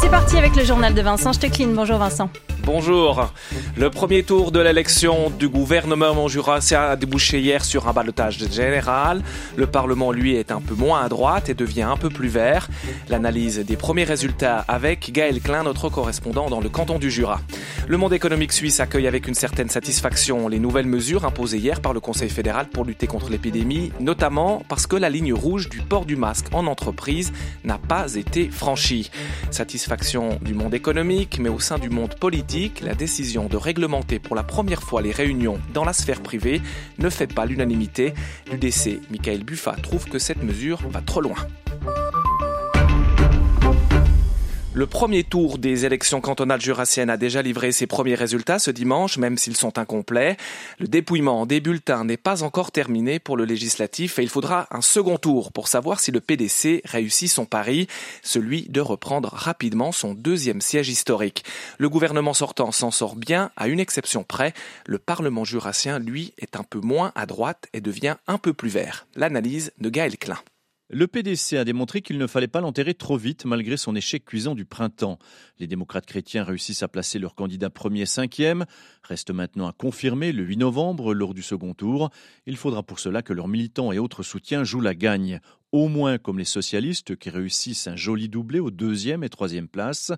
C'est parti avec le journal de Vincent Stecklin. Bonjour Vincent. Bonjour. Le premier tour de l'élection du gouvernement Jura a débouché hier sur un balotage général. Le Parlement, lui, est un peu moins à droite et devient un peu plus vert. L'analyse des premiers résultats avec Gaël Klein, notre correspondant dans le canton du Jura. Le monde économique suisse accueille avec une certaine satisfaction les nouvelles mesures imposées hier par le Conseil fédéral pour lutter contre l'épidémie, notamment parce que la ligne rouge du port du masque en entreprise n'a pas été franchie. Satisfaction du monde économique, mais au sein du monde politique, la décision de réglementer pour la première fois les réunions dans la sphère privée ne fait pas l'unanimité. L'UDC, Michael Buffa, trouve que cette mesure va trop loin. Le premier tour des élections cantonales jurassiennes a déjà livré ses premiers résultats ce dimanche, même s'ils sont incomplets. Le dépouillement des bulletins n'est pas encore terminé pour le législatif et il faudra un second tour pour savoir si le PDC réussit son pari, celui de reprendre rapidement son deuxième siège historique. Le gouvernement sortant s'en sort bien, à une exception près. Le Parlement jurassien, lui, est un peu moins à droite et devient un peu plus vert. L'analyse de Gaël Klein. Le PDC a démontré qu'il ne fallait pas l'enterrer trop vite malgré son échec cuisant du printemps. Les démocrates chrétiens réussissent à placer leur candidat premier cinquième. Reste maintenant à confirmer le 8 novembre lors du second tour. Il faudra pour cela que leurs militants et autres soutiens jouent la gagne au moins comme les socialistes qui réussissent un joli doublé aux deuxième et troisième places.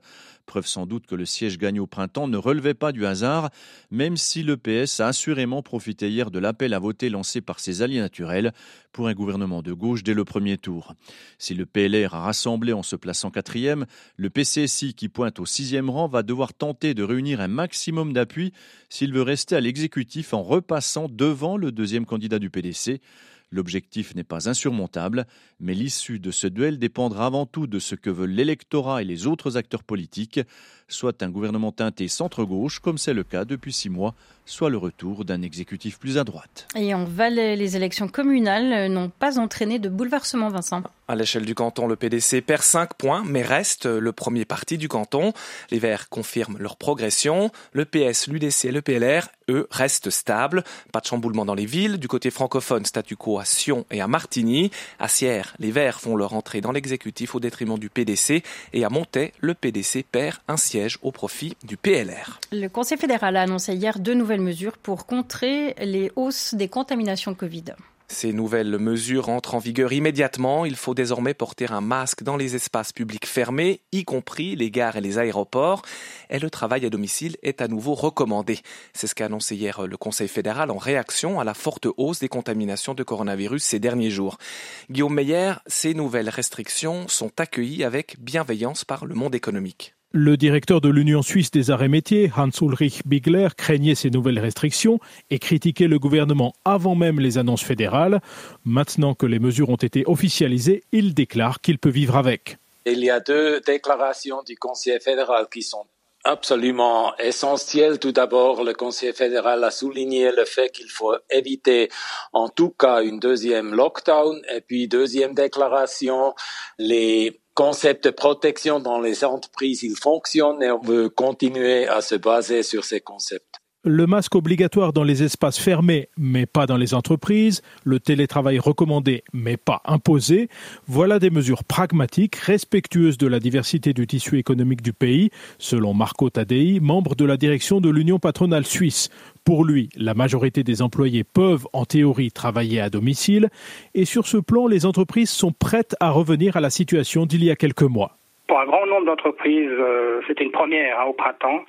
Preuve sans doute que le siège gagné au printemps ne relevait pas du hasard, même si le PS a assurément profité hier de l'appel à voter lancé par ses alliés naturels pour un gouvernement de gauche dès le premier tour. Si le PLR a rassemblé en se plaçant quatrième, le PCSI qui pointe au sixième rang va devoir tenter de réunir un maximum d'appui s'il veut rester à l'exécutif en repassant devant le deuxième candidat du PDC. L'objectif n'est pas insurmontable, mais l'issue de ce duel dépendra avant tout de ce que veulent l'électorat et les autres acteurs politiques, soit un gouvernement teinté centre-gauche, comme c'est le cas depuis six mois, soit le retour d'un exécutif plus à droite. Et en Valais, les élections communales n'ont pas entraîné de bouleversement, Vincent. À l'échelle du canton, le PDC perd 5 points, mais reste le premier parti du canton. Les Verts confirment leur progression. Le PS, l'UDC et le PLR, eux, restent stables. Pas de chamboulement dans les villes. Du côté francophone, statu quo à Sion et à Martigny. À Sierre, les Verts font leur entrée dans l'exécutif au détriment du PDC. Et à Montaix, le PDC perd un siège au profit du PLR. Le Conseil fédéral a annoncé hier deux nouvelles mesures pour contrer les hausses des contaminations Covid. Ces nouvelles mesures entrent en vigueur immédiatement. Il faut désormais porter un masque dans les espaces publics fermés, y compris les gares et les aéroports. Et le travail à domicile est à nouveau recommandé. C'est ce qu'a annoncé hier le Conseil fédéral en réaction à la forte hausse des contaminations de coronavirus ces derniers jours. Guillaume Meyer, ces nouvelles restrictions sont accueillies avec bienveillance par le monde économique. Le directeur de l'Union suisse des arrêts métiers, Hans-Ulrich Bigler, craignait ces nouvelles restrictions et critiquait le gouvernement avant même les annonces fédérales. Maintenant que les mesures ont été officialisées, il déclare qu'il peut vivre avec. Il y a deux déclarations du Conseil fédéral qui sont absolument essentielles. Tout d'abord, le Conseil fédéral a souligné le fait qu'il faut éviter en tout cas une deuxième lockdown. Et puis, deuxième déclaration, les concept de protection dans les entreprises, il fonctionne et on veut continuer à se baser sur ces concepts. Le masque obligatoire dans les espaces fermés, mais pas dans les entreprises, le télétravail recommandé, mais pas imposé, voilà des mesures pragmatiques, respectueuses de la diversité du tissu économique du pays, selon Marco Tadei, membre de la direction de l'Union patronale suisse. Pour lui, la majorité des employés peuvent en théorie travailler à domicile et sur ce plan, les entreprises sont prêtes à revenir à la situation d'il y a quelques mois. Pour un grand nombre d'entreprises, euh, c'était une première hein, au printemps.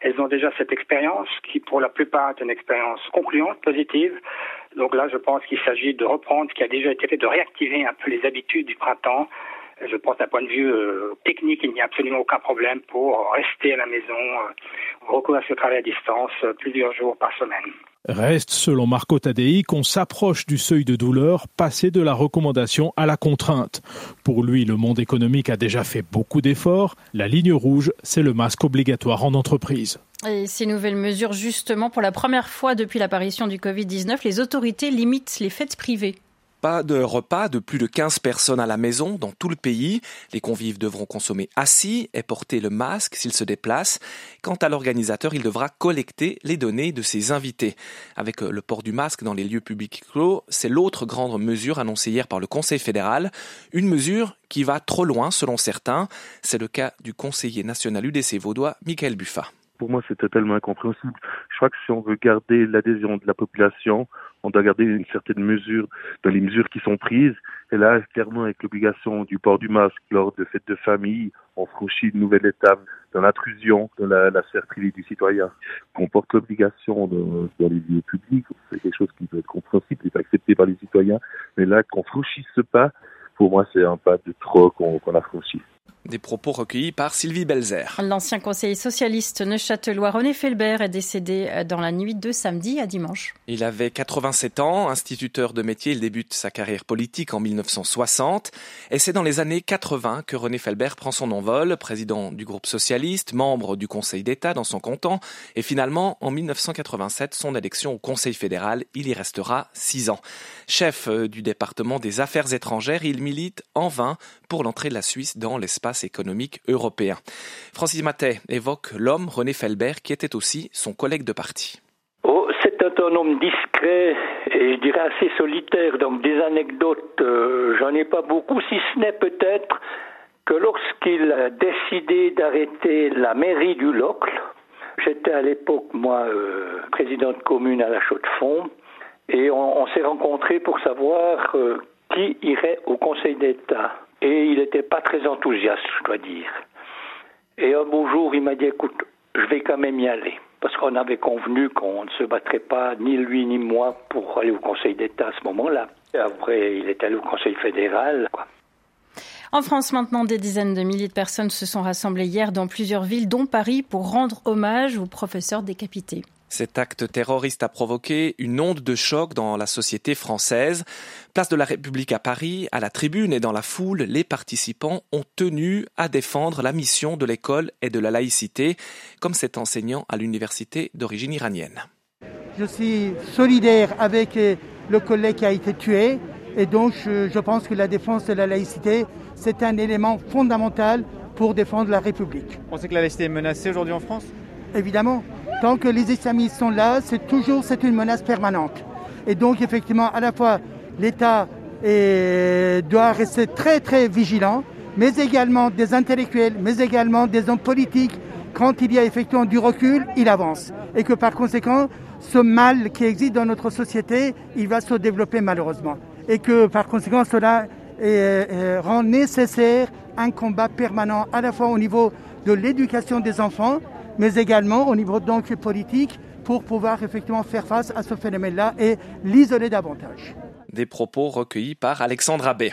Elles ont déjà cette expérience qui, pour la plupart, est une expérience concluante, positive. Donc là, je pense qu'il s'agit de reprendre ce qui a déjà été fait, de réactiver un peu les habitudes du printemps je pense d'un point de vue euh, technique, il n'y a absolument aucun problème pour rester à la maison, euh, recourir à ce travail à distance euh, plusieurs jours par semaine. Reste, selon Marco Tadei, qu'on s'approche du seuil de douleur, passer de la recommandation à la contrainte. Pour lui, le monde économique a déjà fait beaucoup d'efforts. La ligne rouge, c'est le masque obligatoire en entreprise. Et ces nouvelles mesures, justement, pour la première fois depuis l'apparition du Covid-19, les autorités limitent les fêtes privées. Pas de repas de plus de 15 personnes à la maison dans tout le pays. Les convives devront consommer assis et porter le masque s'ils se déplacent. Quant à l'organisateur, il devra collecter les données de ses invités. Avec le port du masque dans les lieux publics clos, c'est l'autre grande mesure annoncée hier par le Conseil fédéral. Une mesure qui va trop loin selon certains. C'est le cas du conseiller national UDC vaudois, Michael Buffa pour moi, c'est totalement incompréhensible. Je crois que si on veut garder l'adhésion de la population, on doit garder une certaine mesure dans les mesures qui sont prises. Et là, clairement, avec l'obligation du port du masque lors de fêtes de famille, on franchit une nouvelle étape dans l'intrusion dans la, la sphère privée du citoyen. Qu'on porte l'obligation dans, les lieux publics, c'est quelque chose qui peut être compréhensible et accepté par les citoyens. Mais là, qu'on franchisse ce pas, pour moi, c'est un pas de trop qu'on a franchi. Des propos recueillis par Sylvie Belzer. L'ancien conseiller socialiste neuchâtelois René Felbert est décédé dans la nuit de samedi à dimanche. Il avait 87 ans, instituteur de métier, il débute sa carrière politique en 1960 et c'est dans les années 80 que René Felbert prend son envol, président du groupe socialiste, membre du Conseil d'État dans son canton et finalement en 1987 son élection au Conseil fédéral, il y restera six ans. Chef euh, du département des affaires étrangères, il milite en vain pour l'entrée de la Suisse dans l'espace économique européen. Francis Matet évoque l'homme René Felbert qui était aussi son collègue de parti. Oh, c'est un homme discret et je dirais assez solitaire. Donc des anecdotes, euh, j'en ai pas beaucoup, si ce n'est peut-être que lorsqu'il a décidé d'arrêter la mairie du Locle, j'étais à l'époque, moi, euh, président de commune à la Chaux-de-Fonds, et on, s'est rencontrés pour savoir euh, qui irait au Conseil d'État et il n'était pas très enthousiaste, je dois dire. Et un beau jour, il m'a dit, écoute, je vais quand même y aller. Parce qu'on avait convenu qu'on ne se battrait pas, ni lui ni moi, pour aller au Conseil d'État à ce moment-là. Après, il est allé au Conseil fédéral. En France, maintenant, des dizaines de milliers de personnes se sont rassemblées hier dans plusieurs villes, dont Paris, pour rendre hommage aux professeurs décapités. Cet acte terroriste a provoqué une onde de choc dans la société française. Place de la République à Paris, à la tribune et dans la foule, les participants ont tenu à défendre la mission de l'école et de la laïcité, comme cet enseignant à l'université d'origine iranienne. Je suis solidaire avec le collègue qui a été tué et donc je, pense que la défense de la laïcité, c'est un élément fondamental pour défendre la République. Vous pensez que la laïcité est menacée aujourd'hui en France? Évidemment. Tant que les islamistes sont là, c'est toujours une menace permanente. Et donc effectivement, à la fois l'État doit rester très très vigilant, mais également des intellectuels, mais également des hommes politiques. Quand il y a effectivement du recul, il avance. Et que par conséquent, ce mal qui existe dans notre société, il va se développer malheureusement. Et que par conséquent, cela rend nécessaire un combat permanent à la fois au niveau de l'éducation des enfants, mais également au niveau donc politique pour pouvoir effectivement faire face à ce phénomène-là et l'isoler davantage des propos recueillis par Alexandre Abbé.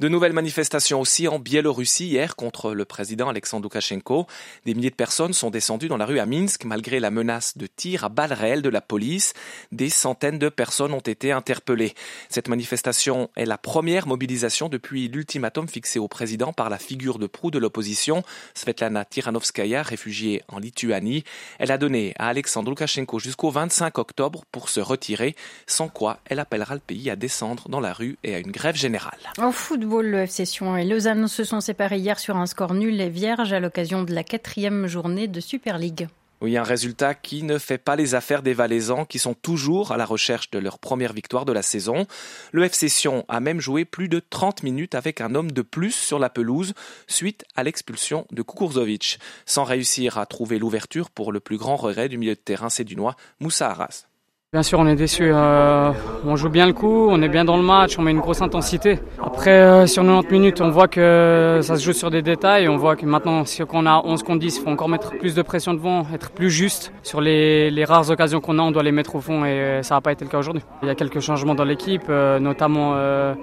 De nouvelles manifestations aussi en Biélorussie hier contre le président Alexandre Loukachenko. Des milliers de personnes sont descendues dans la rue à Minsk malgré la menace de tir à balles réelles de la police. Des centaines de personnes ont été interpellées. Cette manifestation est la première mobilisation depuis l'ultimatum fixé au président par la figure de proue de l'opposition, Svetlana Tiranovskaya, réfugiée en Lituanie. Elle a donné à Alexandre Loukachenko jusqu'au 25 octobre pour se retirer, sans quoi elle appellera le pays à descendre dans la rue et à une grève générale. En football, le FC Sion et Lausanne se sont séparés hier sur un score nul et vierge à l'occasion de la quatrième journée de Super League. Oui, un résultat qui ne fait pas les affaires des Valaisans qui sont toujours à la recherche de leur première victoire de la saison. Le FC Sion a même joué plus de 30 minutes avec un homme de plus sur la pelouse suite à l'expulsion de Kukurzovic, sans réussir à trouver l'ouverture pour le plus grand regret du milieu de terrain sédunois Moussa Arras. Bien sûr, on est déçu. Euh, on joue bien le coup, on est bien dans le match, on met une grosse intensité. Après, euh, sur 90 minutes, on voit que ça se joue sur des détails. On voit que maintenant, si on a 11 contre 10, il faut encore mettre plus de pression devant, être plus juste. Sur les, rares occasions qu'on a, on doit les mettre au fond et ça n'a pas été le cas aujourd'hui. Il y a quelques changements dans l'équipe, euh, notamment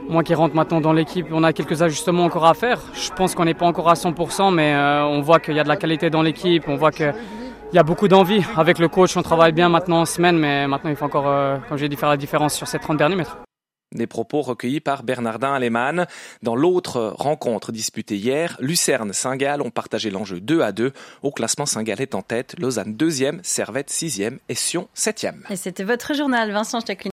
moi qui rentre maintenant dans l'équipe. On a quelques ajustements encore à faire. Je pense qu'on n'est pas encore à 100%, mais on voit qu'il y a de la qualité dans l'équipe. On voit que il y a beaucoup d'envie. Avec le coach, on travaille bien maintenant en semaine, mais maintenant il faut encore, euh, comme j'ai dit, faire la différence sur ces 30 derniers mètres. Des propos recueillis par Bernardin Alemann. Dans l'autre rencontre disputée hier, Lucerne-Saint-Gall ont partagé l'enjeu 2 à 2. Au classement, Saint-Gall est en tête, Lausanne 2e, Servette 6e et Sion 7e. Et c'était votre journal, Vincent